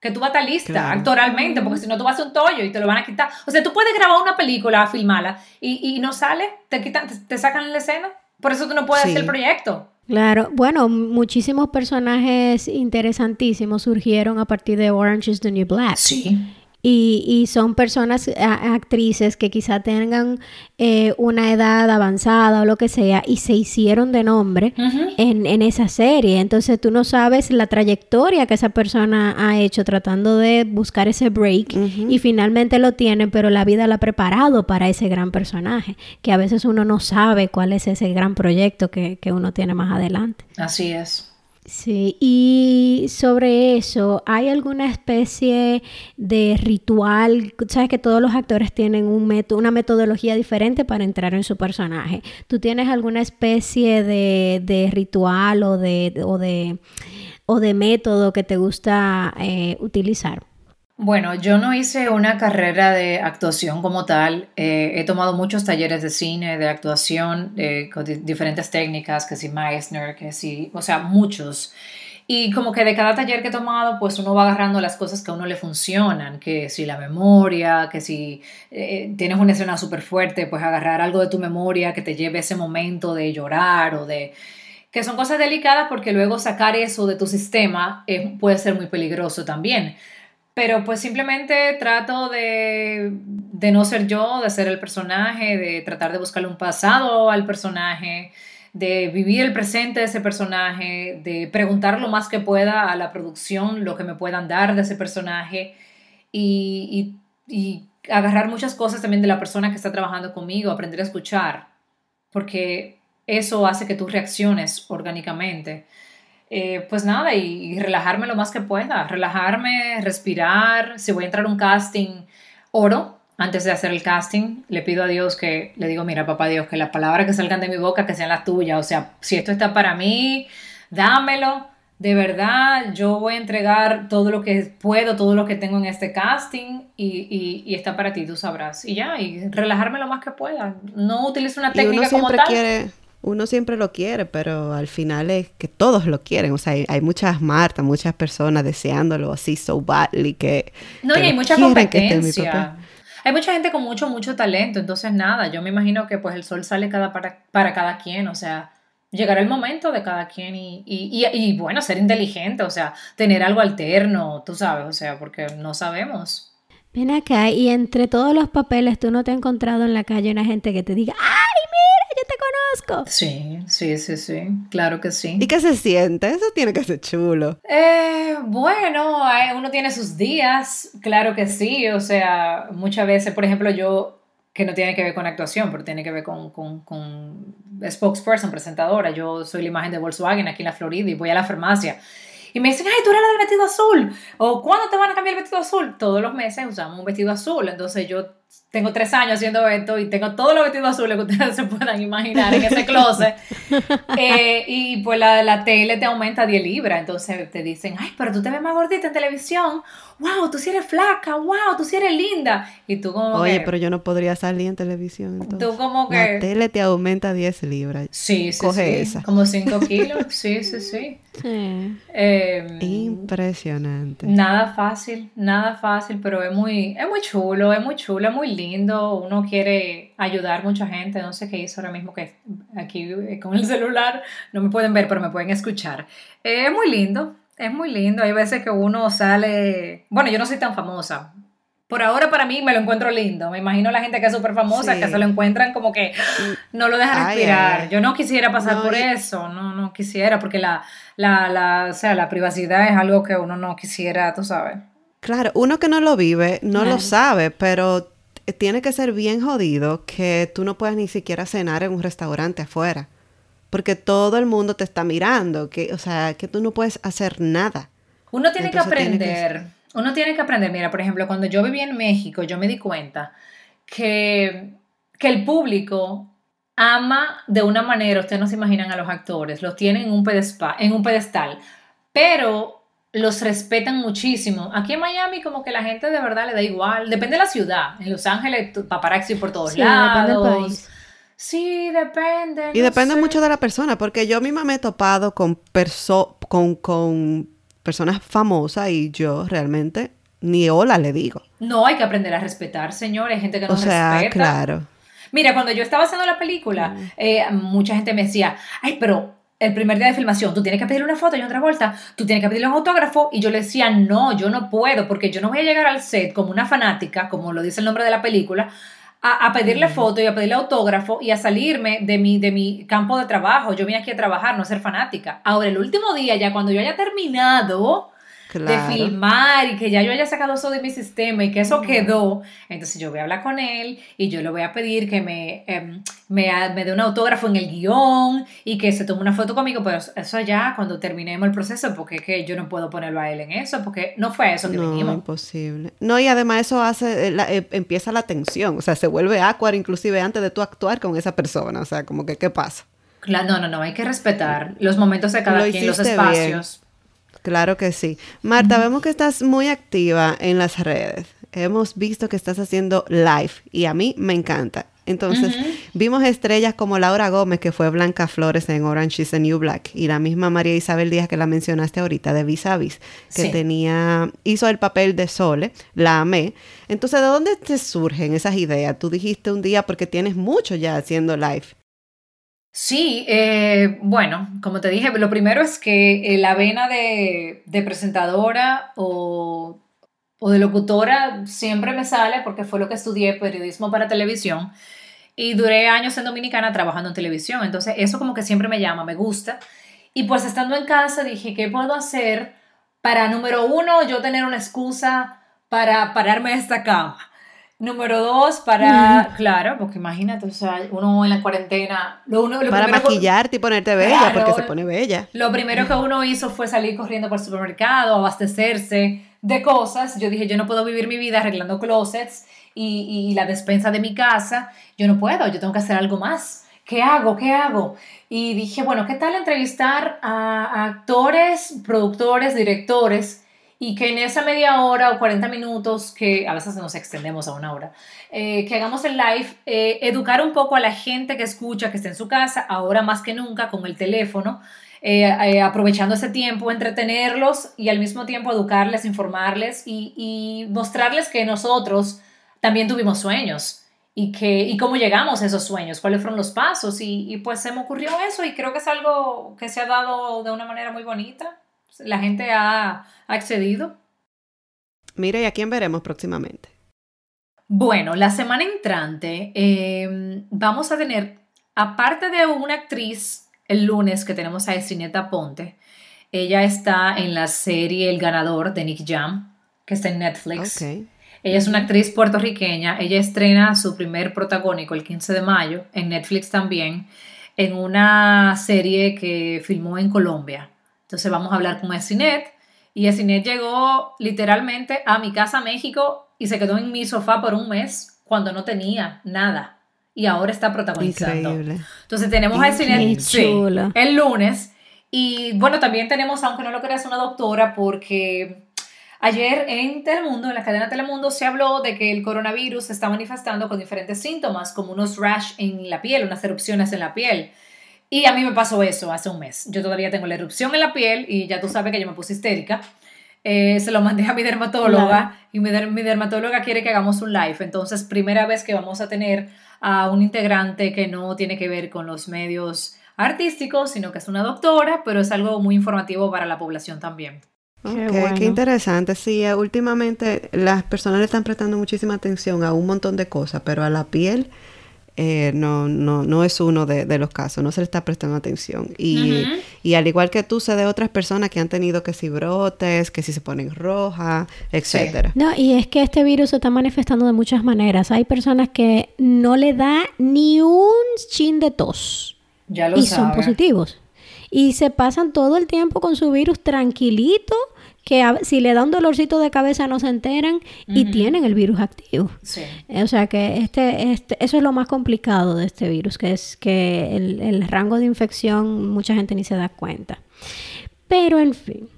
Speaker 4: Que tú vas a estar lista
Speaker 3: Claro.
Speaker 4: actoralmente, porque si no tú vas a un tollo y te lo van a quitar. O sea, tú puedes grabar una película, filmarla y, y no sale, te, quitan, te, te sacan la escena. Por eso tú no puedes
Speaker 3: Sí.
Speaker 4: hacer el proyecto.
Speaker 2: Claro, bueno, muchísimos personajes interesantísimos surgieron a partir de Orange is the New Black.
Speaker 4: Sí.
Speaker 2: Y, y son personas, a- actrices que quizá tengan eh, una edad avanzada o lo que sea y se hicieron de nombre en, en esa serie. Entonces tú no sabes la trayectoria que esa persona ha hecho tratando de buscar ese break y finalmente lo tienen, pero la vida la ha preparado para ese gran personaje, que a veces uno no sabe cuál es ese gran proyecto que, que uno tiene más adelante.
Speaker 4: Así es.
Speaker 2: Sí, y sobre eso, ¿hay alguna especie de ritual? Sabes que todos los actores tienen un método, una metodología diferente para entrar en su personaje. ¿Tú tienes alguna especie de, de ritual o de, o, de, o de método que te gusta eh, utilizar?
Speaker 4: Bueno, yo no hice una carrera de actuación como tal. Eh, he tomado muchos talleres de cine, de actuación, eh, con di- diferentes técnicas, que si Meissner, que si, o sea, muchos. Y como que de cada taller que he tomado, pues uno va agarrando las cosas que a uno le funcionan, que si la memoria, que si eh, tienes una escena súper fuerte, pues agarrar algo de tu memoria que te lleve ese momento de llorar o de... que son cosas delicadas porque luego sacar eso de tu sistema puede ser muy peligroso también. Pero pues simplemente trato de, de no ser yo, de ser el personaje, de tratar de buscarle un pasado al personaje, de vivir el presente de ese personaje, de preguntar lo más que pueda a la producción lo que me puedan dar de ese personaje y, y, agarrar muchas cosas también de la persona que está trabajando conmigo, aprender a escuchar, porque eso hace que tú reacciones orgánicamente. Eh, pues nada, y, relajarme lo más que pueda, relajarme, respirar, si voy a entrar a un casting, oro, antes de hacer el casting, le pido a Dios que, le digo, mira, papá Dios, que las palabras que salgan de mi boca, que sean las tuyas. O sea, si esto está para mí, dámelo. De verdad, yo voy a entregar todo lo que puedo, todo lo que tengo en este casting y, y, está para ti, tú sabrás. Y ya, y relajarme lo más que pueda. No utilizo una técnica como tal.
Speaker 3: Quiere, uno siempre lo quiere, pero al final es que todos lo quieren. O sea, hay, muchas Martas, muchas personas deseándolo así so badly que...
Speaker 4: No, y hay mucha competencia. Hay mucha gente con mucho, mucho talento, entonces nada, yo me imagino que pues el sol sale cada para, para cada quien, o sea, llegará el momento de cada quien y, y, y, bueno, ser inteligente, o sea, tener algo alterno, tú sabes, o sea, porque no sabemos.
Speaker 2: Ven acá, y entre todos los papeles, ¿tú no te has encontrado en la calle una gente que te diga, ¡ay, mira, te conozco!
Speaker 4: Sí, sí, sí, sí, claro que sí.
Speaker 3: ¿Y qué se siente? Eso tiene que ser chulo.
Speaker 4: Eh, bueno, uno tiene sus días, claro que sí, o sea, muchas veces, por ejemplo, yo, que no tiene que ver con actuación, pero tiene que ver con, con, con spokesperson, presentadora, yo soy la imagen de Volkswagen aquí en la Florida y voy a la farmacia y me dicen, ay, tú eres la del vestido azul. O ¿cuándo te van a cambiar el vestido azul? Todos los meses usamos un vestido azul. Entonces yo tengo tres años haciendo esto y tengo todos los vestidos azules que ustedes <laughs> se puedan imaginar en ese closet. <laughs> Eh, y pues la, la tele te aumenta 10 libras. Entonces te dicen, ay, pero tú te ves más gordita en televisión. Wow, tú sí eres flaca. Wow, tú sí eres linda. Y tú como
Speaker 3: Oye, pero yo no podría salir en televisión. Entonces.
Speaker 4: Tú como que...
Speaker 3: La tele te aumenta 10 libras.
Speaker 4: Sí, sí, Coge esa. Como 5 <laughs> kilos. Sí, sí, sí.
Speaker 3: Em, Impresionante.
Speaker 4: Nada fácil, nada fácil, pero es muy, es muy chulo, es muy chulo, es muy lindo. Uno quiere ayudar mucha gente. No sé qué hizo ahora mismo que aquí eh, con el celular no me pueden ver, pero me pueden escuchar. es muy lindo, es muy lindo. Hay veces que uno sale. Bueno, yo no soy tan famosa, por ahora para mí me lo encuentro lindo. Me imagino la gente que es súper famosa, que se lo encuentran como que no lo dejan respirar. Yo no quisiera pasar por eso, no, no quisiera, porque la, la, la, o sea, la privacidad es algo que uno no quisiera, tú sabes.
Speaker 3: Claro, uno que no lo vive no lo sabe, pero tiene que ser bien jodido que tú no puedas ni siquiera cenar en un restaurante afuera. Porque todo el mundo te está mirando, que, o sea, que tú no puedes hacer nada.
Speaker 4: Uno tiene que aprender uno tiene que aprender, mira, por ejemplo, cuando yo viví en México, yo me di cuenta que, que el público ama de una manera, ustedes no se imaginan a los actores, los tienen en un, pedestal, en un pedestal, pero los respetan muchísimo. Aquí en Miami como que la gente de verdad le da igual, depende de la ciudad, en Los Ángeles paparazzi por todos lados. Depende del país. Sí, depende.
Speaker 3: Y depende mucho de la persona, porque yo misma me he topado con, con, con personas famosas y yo realmente ni hola le digo.
Speaker 4: No, hay que aprender a respetar, señores, gente que no
Speaker 3: o sea, claro.
Speaker 4: Mira, cuando yo estaba haciendo la película, mm. eh, mucha gente me decía, ay, pero el primer día de filmación, tú tienes que pedirle una foto y otra vuelta, tú tienes que pedirle un autógrafo, y yo le decía, no, yo no puedo, porque yo no voy a llegar al set como una fanática, como lo dice el nombre de la película, a, pedirle foto y a pedirle autógrafo y a salirme de mi, de mi campo de trabajo. Yo vine aquí a trabajar, no a ser fanática. Ahora, el último día, ya cuando yo haya terminado, de filmar y que ya yo haya sacado eso de mi sistema y que eso quedó, entonces yo voy a hablar con él y yo le voy a pedir que me, em, me, me, dé un autógrafo en el guion y que se tome una foto conmigo, pero eso ya cuando terminemos el proceso, porque es que yo no puedo ponerlo a él en eso, porque no fue eso que
Speaker 3: no,
Speaker 4: vinimos.
Speaker 3: imposible. No, y además eso hace, eh, eh, empieza la tensión, o sea, se vuelve awkward inclusive antes de tú actuar con esa persona, o sea, como que, ¿qué pasa?
Speaker 4: Claro, no, no, no, hay que respetar los momentos de cada quien, los espacios.
Speaker 3: Claro que sí. Marta, vemos que estás muy activa en las redes. Hemos visto que estás haciendo live y a mí me encanta. Entonces, vimos estrellas como Laura Gómez, que fue Blanca Flores en Orange is the New Black, y la misma María Isabel Díaz que la mencionaste ahorita, de Vis a Vis, que tenía, hizo el papel de Sole, la amé. Entonces, ¿de dónde te surgen esas ideas? Tú dijiste un día, porque tienes mucho ya haciendo live.
Speaker 4: Sí, eh, bueno, como te dije, lo primero es que eh, la vena de, de presentadora o o de locutora siempre me sale porque fue lo que estudié, periodismo para televisión. Y duré años en Dominicana trabajando en televisión. Entonces eso como que siempre me llama, me gusta. Y pues estando en casa dije, ¿qué puedo hacer para, número uno, yo tener una excusa para pararme de esta cama? Número dos, para, <laughs> claro, porque imagínate, o sea, uno en la cuarentena, lo uno,
Speaker 3: para maquillarte y ponerte bella, porque se pone bella.
Speaker 4: Lo primero que uno hizo fue salir corriendo por el supermercado, abastecerse, de cosas, yo dije, yo no puedo vivir mi vida arreglando closets y, y, la despensa de mi casa, yo no puedo, yo tengo que hacer algo más. ¿Qué hago? ¿Qué hago? Y dije, bueno, ¿qué tal entrevistar a, actores, productores, directores? Y que en esa media hora o 40 minutos, que a veces nos extendemos a una hora, eh, que hagamos el live, eh, educar un poco a la gente que escucha, que está en su casa, ahora más que nunca con el teléfono, eh, eh, aprovechando ese tiempo, entretenerlos y al mismo tiempo educarles, informarles y, mostrarles que nosotros también tuvimos sueños y, que, y cómo llegamos a esos sueños, cuáles fueron los pasos y, pues se me ocurrió eso y creo que es algo que se ha dado de una manera muy bonita. La gente ha, accedido.
Speaker 3: Mira, ¿y a quién veremos próximamente?
Speaker 4: Bueno, la semana entrante eh, vamos a tener, aparte de una actriz el lunes que tenemos a Estrineta Ponte. Ella está en la serie El Ganador de Nick Jam, que está en Netflix. Ella es una actriz puertorriqueña. Ella estrena su primer protagónico el 15 de mayo en Netflix también, en una serie que filmó en Colombia. Entonces vamos a hablar con Esinet. Y Esinet llegó literalmente a mi casa México y se quedó en mi sofá por un mes cuando no tenía nada y ahora está protagonizando. Increíble. Entonces tenemos a Cine el lunes. Y bueno, también tenemos, aunque no lo creas, una doctora porque ayer en Telemundo, en la cadena Telemundo, se habló de que el coronavirus se está manifestando con diferentes síntomas, como unos rash en la piel, unas erupciones en la piel. Y a mí me pasó eso hace un mes. Yo todavía tengo la erupción en la piel y ya tú sabes que yo me puse histérica. Eh, se lo mandé a mi dermatóloga y mi, mi, dermatóloga quiere que hagamos un live. Entonces, primera vez que vamos a tener a un integrante que no tiene que ver con los medios artísticos, sino que es una doctora, pero es algo muy informativo para la población también.
Speaker 3: qué, qué interesante. Sí, eh, últimamente las personas le están prestando muchísima atención a un montón de cosas, pero a la piel eh, no, no, no es uno de, los casos, no se le está prestando atención. Y, y, al igual que tú, sé de otras personas que han tenido que si brotes, que si se ponen rojas, etcétera.
Speaker 2: No, y es que este virus se está manifestando de muchas maneras. Hay personas que no le da ni un chin de tos.
Speaker 4: Ya lo
Speaker 2: y son positivos. Y se pasan todo el tiempo con su virus tranquilito que si le da un dolorcito de cabeza no se enteran y tienen el virus activo. Sí. O sea que este, este, eso es lo más complicado de este virus, que es que el, rango de infección mucha gente ni se da cuenta. Pero en fin,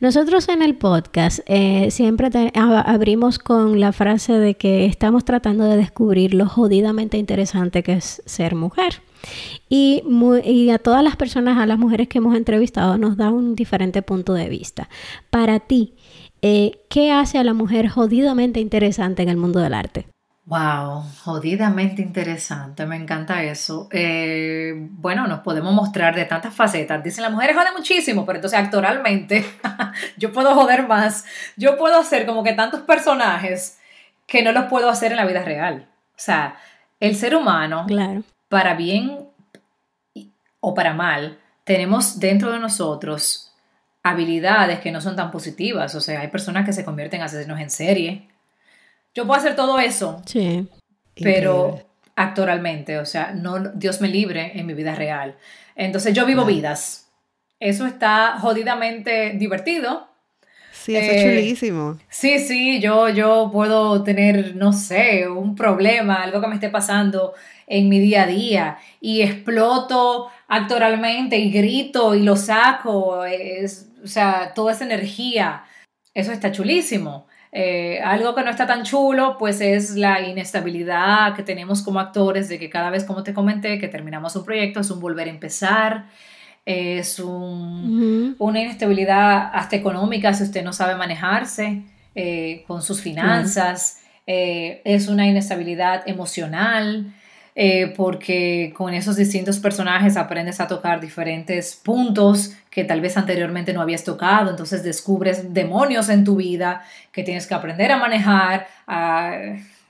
Speaker 2: nosotros en el podcast eh, siempre abrimos con la frase de que estamos tratando de descubrir lo jodidamente interesante que es ser mujer. Y, a todas las personas, a las mujeres que hemos entrevistado, nos da un diferente punto de vista. Para ti, eh, ¿qué hace a la mujer jodidamente interesante en el mundo del arte?
Speaker 4: Wow, jodidamente interesante, me encanta eso. Eh, bueno, nos podemos mostrar de tantas facetas. Dicen las mujeres joden muchísimo, pero entonces actoralmente <laughs> yo puedo joder más. Yo puedo hacer como que tantos personajes que no los puedo hacer en la vida real. O sea, el ser humano
Speaker 2: claro
Speaker 4: para bien o para mal, tenemos dentro de nosotros habilidades que no son tan positivas. O sea, hay personas que se convierten en asesinos en serie. Yo puedo hacer todo eso.
Speaker 2: Sí.
Speaker 4: Pero actoralmente, o sea, no, Dios me libre en mi vida real. Entonces yo vivo vidas. Eso está jodidamente divertido.
Speaker 3: Sí, eso es eh, chulísimo.
Speaker 4: Sí, sí, yo, yo puedo tener, no sé, un problema, algo que me esté pasando en mi día a día y exploto actoralmente y grito y lo saco, es, o sea, toda esa energía, eso está chulísimo. Eh, algo que no está tan chulo, pues es la inestabilidad que tenemos como actores de que cada vez, como te comenté, que terminamos un proyecto es un volver a empezar, es una inestabilidad hasta económica si usted no sabe manejarse eh, con sus finanzas, eh, es una inestabilidad emocional. Eh, porque con esos distintos personajes aprendes a tocar diferentes puntos que tal vez anteriormente no habías tocado, entonces descubres demonios en tu vida que tienes que aprender a manejar.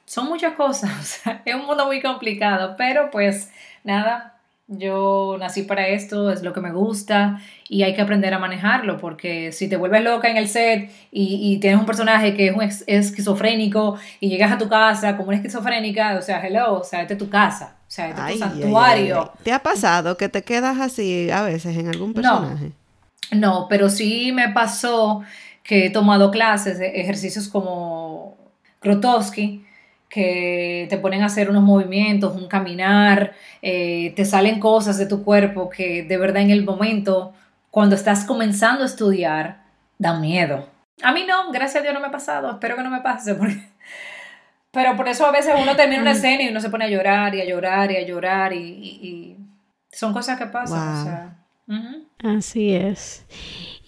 Speaker 4: son muchas cosas, <laughs> es un mundo muy complicado, pero pues nada, yo nací para esto, es lo que me gusta y hay que aprender a manejarlo porque si te vuelves loca en el set y, tienes un personaje que es un esquizofrénico y llegas a tu casa como una esquizofrénica, o sea, hello, o sea, este es tu casa, o sea, este es tu santuario.
Speaker 3: ¿Te ha pasado que te quedas así a veces en algún personaje?
Speaker 4: No, no pero sí me pasó que he tomado clases de ejercicios como Grotowski que te ponen a hacer unos movimientos, un caminar, eh, te salen cosas de tu cuerpo que de verdad en el momento, cuando estás comenzando a estudiar, dan miedo. A mí no, gracias a Dios no me ha pasado, espero que no me pase, <laughs> porque... pero por eso a veces uno termina una escena y uno se pone a llorar y a llorar y a llorar y, son cosas que pasan.
Speaker 2: Así es.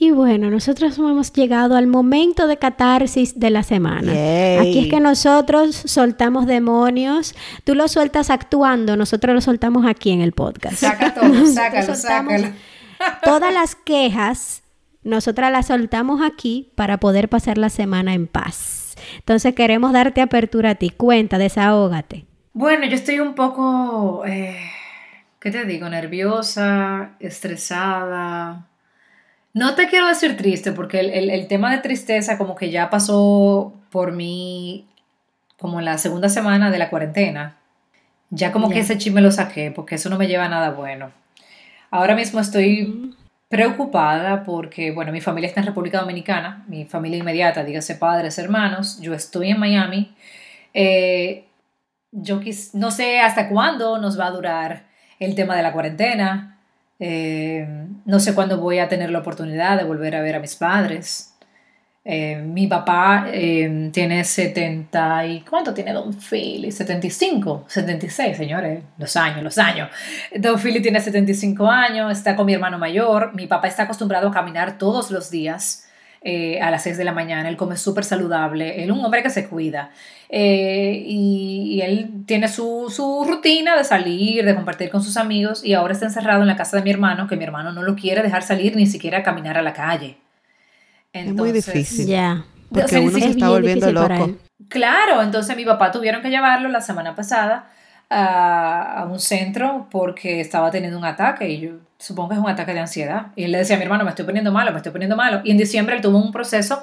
Speaker 2: Y bueno, nosotros hemos llegado al momento de catarsis de la semana. Aquí es que nosotros soltamos demonios. Tú lo sueltas actuando, nosotros lo soltamos aquí en el podcast.
Speaker 4: Saca todo, <laughs> sácalo, sácalo.
Speaker 2: Todas las quejas, nosotras las soltamos aquí para poder pasar la semana en paz. Entonces queremos darte apertura a ti. Cuenta, desahógate.
Speaker 4: Bueno, yo estoy un poco, eh, ¿qué te digo? Nerviosa, estresada no te quiero decir triste, porque el, tema de tristeza como que ya pasó por mí como en la segunda semana de la cuarentena. Ya como que ese chisme lo saqué, porque eso no me lleva a nada bueno. Ahora mismo estoy preocupada porque, bueno, mi familia está en República Dominicana, mi familia inmediata, dígase padres, hermanos, yo estoy en Miami. Eh, yo no sé hasta cuándo nos va a durar el tema de la cuarentena. Eh, no sé cuándo voy a tener la oportunidad de volver a ver a mis padres. Eh, mi papá eh, tiene 70 y... ¿Cuánto tiene Don Philly? 75, 76, señores. Los años, los años. Don Philly tiene 75 años, está con mi hermano mayor. Mi papá está acostumbrado a caminar todos los días. Eh, a las 6 de la mañana, él come súper saludable, él es un hombre que se cuida eh, y, él tiene su, rutina de salir, de compartir con sus amigos y ahora está encerrado en la casa de mi hermano, que mi hermano no lo quiere dejar salir ni siquiera caminar a la calle.
Speaker 3: es muy difícil.
Speaker 2: Ya.
Speaker 3: Porque uno se está volviendo loco.
Speaker 4: Claro, entonces mi papá tuvieron que llevarlo la semana pasada a, un centro porque estaba teniendo un ataque y yo supongo que es un ataque de ansiedad. Y él le decía a mi hermano, me estoy poniendo malo, me estoy poniendo malo. Y en diciembre él tuvo un proceso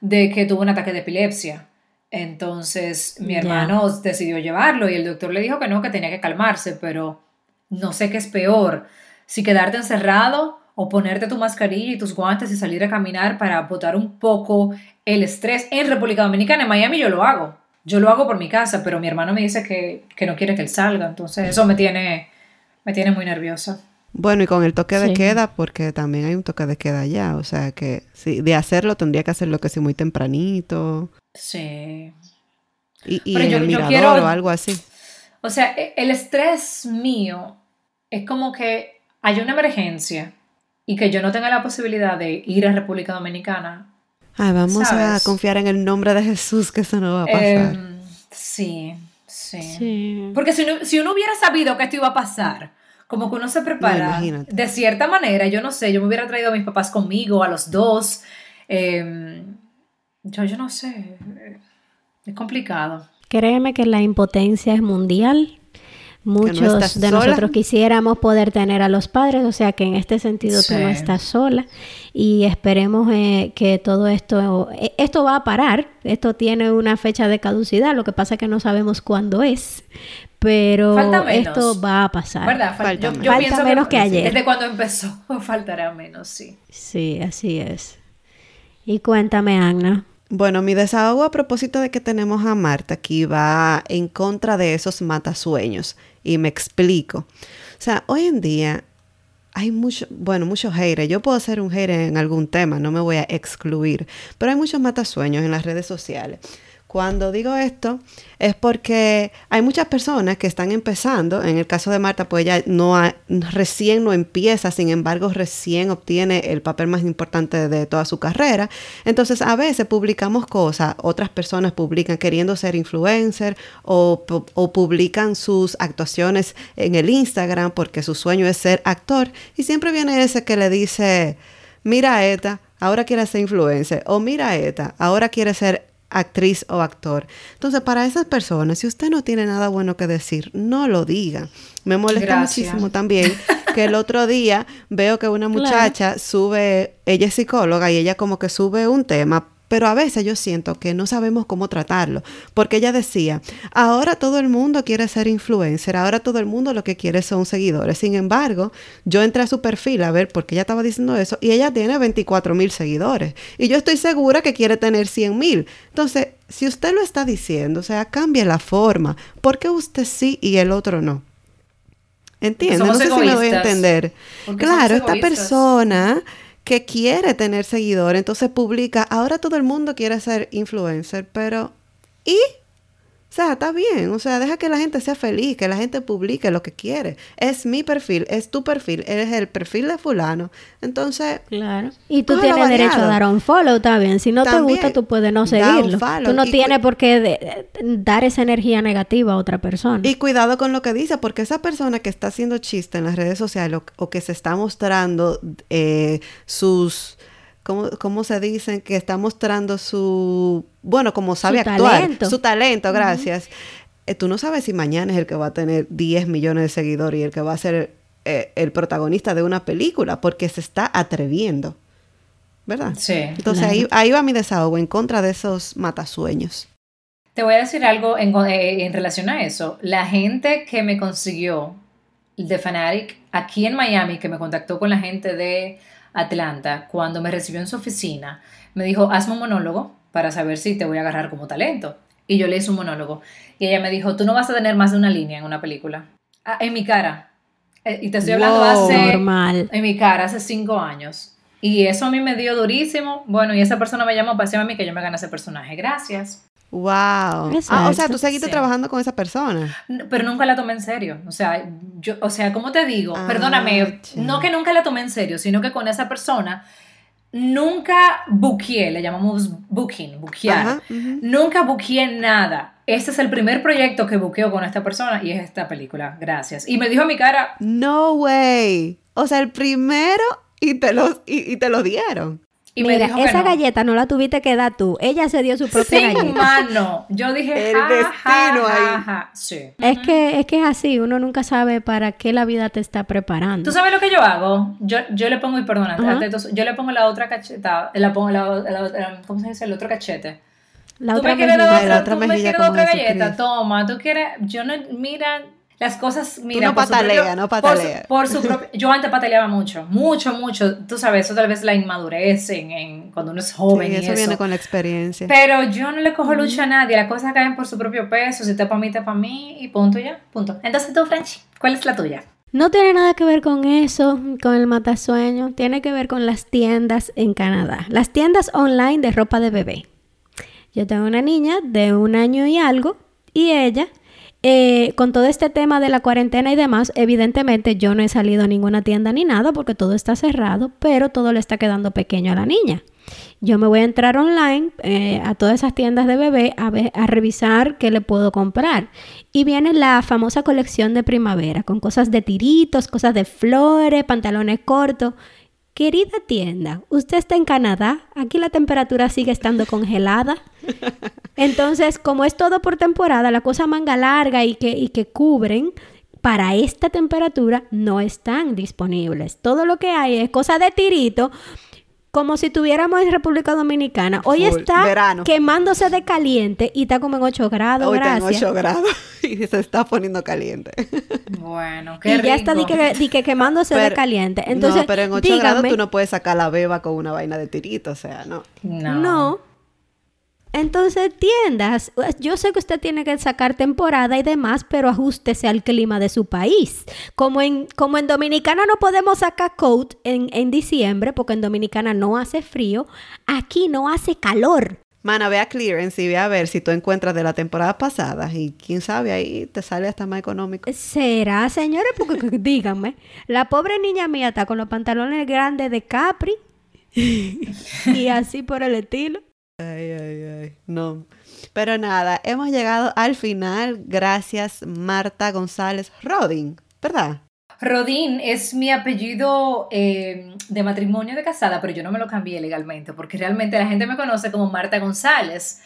Speaker 4: de que tuvo un ataque de epilepsia. Entonces mi hermano decidió llevarlo y el doctor le dijo que no, que tenía que calmarse, pero no sé qué es peor, si quedarte encerrado o ponerte tu mascarilla y tus guantes y salir a caminar para botar un poco el estrés. En República Dominicana, en Miami yo lo hago. Yo lo hago por mi casa, pero mi hermano me dice que, no quiere que él salga, entonces eso me tiene, me tiene muy nerviosa.
Speaker 3: Bueno, y con el toque de queda, porque también hay un toque de queda ya, o sea que si de hacerlo tendría que hacerlo que sí muy tempranito.
Speaker 4: Sí.
Speaker 3: Y, y en el mirador o algo así.
Speaker 4: O sea, e, el estrés mío es como que hay una emergencia y que yo no tenga la posibilidad de ir a República Dominicana
Speaker 3: vamos a confiar en el nombre de Jesús que eso no va a pasar. Em,
Speaker 4: sí, sí, Porque si, uno hubiera sabido que esto iba a pasar, como que uno se prepara de cierta manera, yo no sé, yo me hubiera traído a mis papás conmigo, a los dos. Em, yo, yo no sé, es complicado.
Speaker 2: Créeme que la impotencia es mundial Muchos de nosotros quisiéramos poder tener a los padres, o sea que en este sentido tú no estás sola y esperemos eh, que todo esto, eh, esto va a parar, esto tiene una fecha de caducidad, lo que pasa es que no sabemos cuándo es, pero esto va a pasar.
Speaker 4: ¿Verdad? Falta, yo, menos que, ayer. Desde cuando empezó, <laughs> faltará menos, sí.
Speaker 2: Sí, así es. Y cuéntame, Ana.
Speaker 3: Bueno, mi desahogo a propósito de que tenemos a Marta aquí va en contra de esos matasueños. Y me explico. O sea, hoy en día hay mucho, bueno, muchos haters. Yo puedo ser un hater en algún tema, no me voy a excluir, pero hay muchos matasueños en las redes sociales. Cuando digo esto es porque hay muchas personas que están empezando, en el caso de Marta, pues ella recién no empieza, sin embargo recién obtiene el papel más importante de toda su carrera. Entonces a veces publicamos cosas, otras personas publican queriendo ser influencer o, publican sus actuaciones en el Instagram porque su sueño es ser actor. Y siempre viene ese que le dice, mira esta, ahora quiere ser influencer. O mira esta, ahora quiere ser actriz o actor. Entonces, para esas personas, si usted no tiene nada bueno que decir, no lo diga. Me molesta muchísimo también que el otro día veo que una muchacha sube, ella es psicóloga y ella como que sube un tema pero a veces yo siento que no sabemos cómo tratarlo, porque ella decía, ahora todo el mundo quiere ser influencer, ahora todo el mundo lo que quiere son seguidores. Sin embargo, yo entré a su perfil a ver por qué ella estaba diciendo eso y ella tiene 24 mil seguidores y yo estoy segura que quiere tener 100 mil. Entonces, si usted lo está diciendo, o sea, cambie la forma, ¿por qué usted sí y el otro no? ¿Entiende? No sé si me voy a entender. Claro, esta persona que quiere tener seguidores, entonces publica, ahora todo el mundo quiere ser influencer, pero ¿y? O sea, está bien, o sea, deja que la gente sea feliz, que la gente publique lo que quiere. Es mi perfil, es tu perfil, eres el perfil de fulano. Entonces,
Speaker 2: claro. Y tú tienes derecho a dar un follow también. Si no te gusta, tú puedes no seguirlo. Tú no tienes por qué dar esa energía negativa a otra persona.
Speaker 3: Y cuidado con lo que dice, porque esa persona que está haciendo chiste en las redes sociales o, que se está mostrando eh, sus ¿cómo, se dicen? Que está mostrando su, bueno, como sabe actuar, su talento, gracias. Eh, tú no sabes si mañana es el que va a tener 10 millones de seguidores y el que va a ser eh, el protagonista de una película, porque se está atreviendo, ¿verdad?
Speaker 4: Sí.
Speaker 3: Entonces ahí, ahí va mi desahogo en contra de esos matasueños.
Speaker 4: Te voy a decir algo en, eh, en relación a eso. La gente que me consiguió de Fanatic aquí en Miami, que me contactó con la gente de Atlanta, cuando me recibió en su oficina, me dijo, hazme un monólogo para saber si te voy a agarrar como talento. Y yo le hice un monólogo. Y ella me dijo, tú no vas a tener más de una línea en una película. Ah, en mi cara. Eh, y te estoy hablando hace... Normal. En mi cara, hace cinco años. Y eso a mí me dio durísimo. Bueno, y esa persona me llamó para decirme a mí que yo me gané ese personaje. Gracias.
Speaker 3: Wow. Ah, o sea, tú seguiste trabajando con esa persona.
Speaker 4: Pero nunca la tomé en serio. O sea, yo, o sea, ¿cómo te digo? Ah, Perdóname, no que nunca la tomé en serio, sino que con esa persona nunca buqueé, le llamamos booking, buquear. Nunca buqueé nada. Este es el primer proyecto que buqueo con esta persona y es esta película. Gracias. Y me dijo a mi cara.
Speaker 3: No way. O sea, el primero y te lo, y te lo dieron.
Speaker 2: Y Mira, esa galleta no la tuviste que dar tú. Ella se dio su propia
Speaker 4: sí,
Speaker 2: galleta.
Speaker 4: mano. Yo dije, el destino ahí. Sí.
Speaker 2: Es que es que es así. Uno nunca sabe para qué la vida te está preparando.
Speaker 4: ¿Tú sabes lo que yo hago? Yo, yo le pongo, y perdona, yo le pongo la otra cacheta, la pongo la, ¿cómo se dice? El otro cachete. La ¿Tú otra me quieres la otra, tú me quieres otra galleta? Toma, tú quieres, yo no, mira las cosas, mira,
Speaker 3: no patalea, no patalea.
Speaker 4: Por su, propio, yo antes pataleaba mucho, mucho, mucho. Tú sabes, eso tal vez la inmadurez en, cuando uno es joven.
Speaker 3: Sí, eso, viene con la experiencia.
Speaker 4: Pero yo no le cojo lucha a nadie, las cosas caen por su propio peso, si te para mí, te para mí, y punto ya, punto. Entonces tú, Frenchy, ¿cuál es la tuya?
Speaker 2: No tiene nada que ver con eso, con el matasueño, tiene que ver con las tiendas en Canadá, las tiendas online de ropa de bebé. Yo tengo una niña de un año y algo y ella eh, con todo este tema de la cuarentena y demás, evidentemente yo no he salido a ninguna tienda ni nada porque todo está cerrado, pero todo le está quedando pequeño a la niña. Yo me voy a entrar online eh, a todas esas tiendas de bebé a, a revisar qué le puedo comprar. Y viene la famosa colección de primavera con cosas de tiritos, cosas de flores, pantalones cortos. Querida tienda, usted está en Canadá, aquí la temperatura sigue estando congelada. Entonces, como es todo por temporada, la cosa manga larga y que, y que cubren, para esta temperatura no están disponibles. Todo lo que hay es cosa de tirito como si tuviéramos en República Dominicana. Hoy está quemándose de caliente y está como en 8 grados.
Speaker 3: Hoy
Speaker 2: está
Speaker 3: en 8 grados <laughs> y se está poniendo caliente.
Speaker 4: Bueno, qué
Speaker 2: Y ya está di que, quemándose de caliente. Entonces,
Speaker 3: no, pero en 8 grados tú no puedes sacar la beba con una vaina de tirito, o sea, no.
Speaker 2: No. Entonces, tiendas, yo sé que usted tiene que sacar temporada y demás, pero ajustese al clima de su país. Como en, como en Dominicana no podemos sacar coat en, en diciembre, porque en Dominicana no hace frío, aquí no hace calor.
Speaker 3: Mana, ve a clearance y ve a ver si tú encuentras de la temporada pasada y quién sabe, ahí te sale hasta más económico.
Speaker 2: ¿Será, señores? Porque <laughs> díganme, la pobre niña mía está con los pantalones grandes de Capri <laughs> y así por el estilo.
Speaker 3: Ay, ay, ay, no. Pero nada, hemos llegado al final. Gracias, Marta González Rodin, ¿verdad?
Speaker 4: Rodín es mi apellido eh, de matrimonio de casada, pero yo no me lo cambié legalmente porque realmente la gente me conoce como Marta González.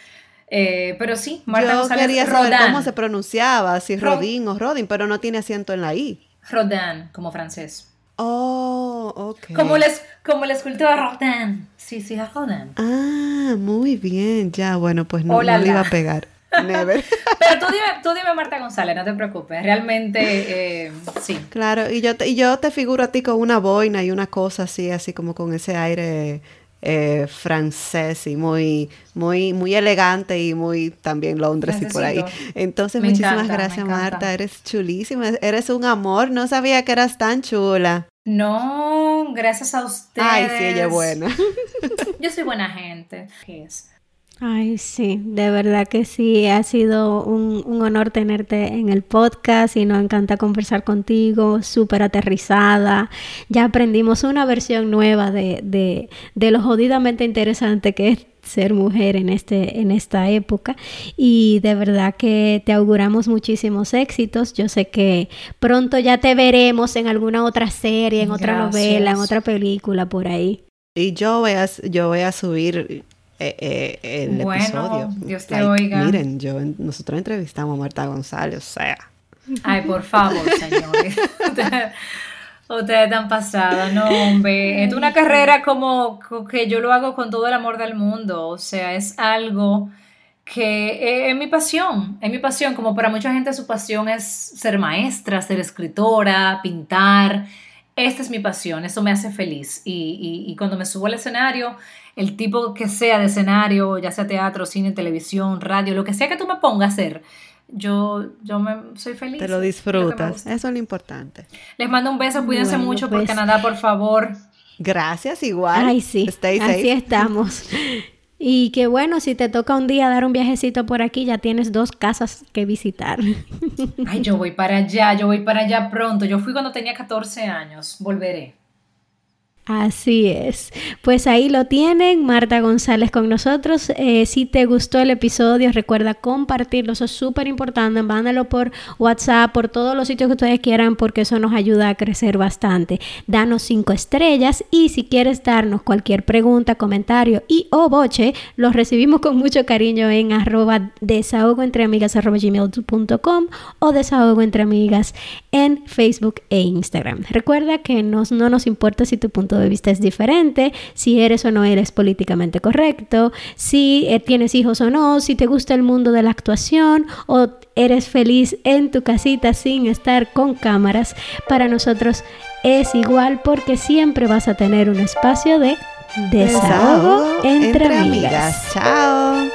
Speaker 4: Eh, pero sí, Marta
Speaker 3: yo
Speaker 4: González
Speaker 3: quería saber cómo se pronunciaba, si Rodín o Rodin, pero no tiene acento en la I.
Speaker 4: Rodin, como francés.
Speaker 3: Oh, ok.
Speaker 4: Como, les, como el escultor Rodin. Sí, sí, Rodin.
Speaker 3: Ah, muy bien, ya, bueno, pues no, no le iba a pegar. Never. <laughs>
Speaker 4: Pero tú dime, tú dime Marta González, no te preocupes. Realmente, eh, sí.
Speaker 3: Claro, y yo, te, y yo te figuro a ti con una boina y una cosa así, así como con ese aire eh, francés y muy, muy, muy elegante y muy también Londres y por ahí. Entonces, muchísimas gracias, Marta. Eres chulísima. Eres un amor. No sabía que eras tan chula.
Speaker 4: No, gracias a ustedes.
Speaker 3: Ay, sí, ella es buena.
Speaker 4: yo soy buena gente.
Speaker 2: Ay, sí, de verdad que sí, ha sido un, honor tenerte en el podcast y nos encanta conversar contigo, súper aterrizada. Ya aprendimos una versión nueva de, de, de, lo jodidamente interesante que es ser mujer en, este, en esta época y de verdad que te auguramos muchísimos éxitos. Yo sé que pronto ya te veremos en alguna otra serie, en otra novela, en otra película por ahí.
Speaker 3: Y yo voy a, yo voy a subir eh, eh, el episodio.
Speaker 4: Dios te oiga.
Speaker 3: Miren, yo, nosotros entrevistamos a Marta González, o sea.
Speaker 4: Ay, por favor, señores. <laughs> Ustedes están pasados, no, hombre. Es una carrera como que yo lo hago con todo el amor del mundo. O sea, es algo que es mi pasión, es mi pasión. Como para mucha gente su pasión es ser maestra, ser escritora, pintar. Esta es mi pasión, eso me hace feliz. Y, y cuando me subo al escenario, el tipo que sea de escenario, ya sea teatro, cine, televisión, radio, lo que sea que tú me pongas a hacer, yo, yo me, soy feliz.
Speaker 3: Te lo disfrutas, eso es lo importante.
Speaker 4: Les mando un beso, cuídense mucho por pues. Canadá, por favor.
Speaker 3: Gracias, igual.
Speaker 2: Ay, sí. Así estamos. <laughs> Y que bueno, si te toca un día dar un viajecito por aquí, ya tienes dos casas que visitar.
Speaker 4: Ay, yo voy para allá, yo voy para allá pronto. Yo fui cuando tenía 14 años, volveré.
Speaker 2: Así es. Pues ahí lo tienen, Marta González con nosotros. Eh, si te gustó el episodio, recuerda compartirlo, eso es súper importante. Mándalo por WhatsApp, por todos los sitios que ustedes quieran, porque eso nos ayuda a crecer bastante. Danos cinco estrellas y si quieres darnos cualquier pregunta, comentario y o boche, los recibimos con mucho cariño en arroba desahogoentreamigas.com o desahogo entre amigas en Facebook e Instagram. Recuerda que nos, no nos importa si tu punto de vista es diferente, si eres o no eres políticamente correcto, si eh, tienes hijos o no, si te gusta el mundo de la actuación o eres feliz en tu casita sin estar con cámaras. Para nosotros es igual porque siempre vas a tener un espacio de desahogo, entre, amigas.
Speaker 3: Chao.